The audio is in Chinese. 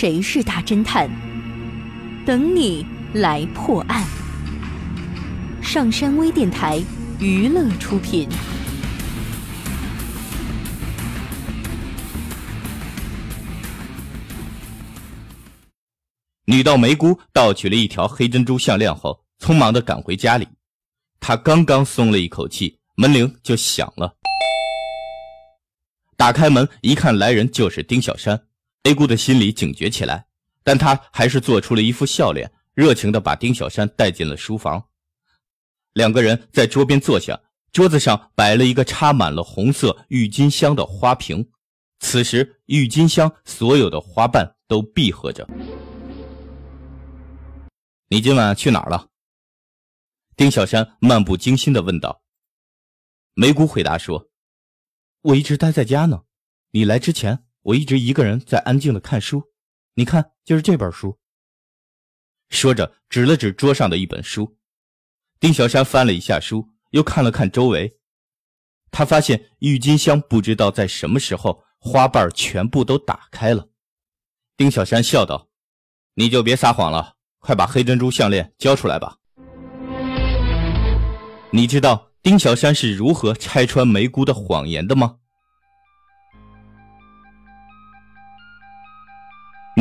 谁是大侦探？等你来破案。上山微电台娱乐出品。女盗梅姑盗取了一条黑珍珠项链后，匆忙的赶回家里。她刚刚松了一口气，门铃就响了。打开门一看，来人就是丁小山。梅姑的心里警觉起来，但她还是做出了一副笑脸，热情的把丁小山带进了书房。两个人在桌边坐下，桌子上摆了一个插满了红色郁金香的花瓶。此时，郁金香所有的花瓣都闭合着。你今晚去哪儿了？丁小山漫不经心的问道。梅姑回答说：“我一直待在家呢。你来之前，我一直一个人在安静的看书。你看，就是这本书。”说着，指了指桌上的一本书。丁小山翻了一下书，又看了看周围，他发现郁金香不知道在什么时候花瓣全部都打开了。丁小山笑道：“你就别撒谎了，快把黑珍珠项链交出来吧。”你知道丁小山是如何拆穿梅姑的谎言的吗？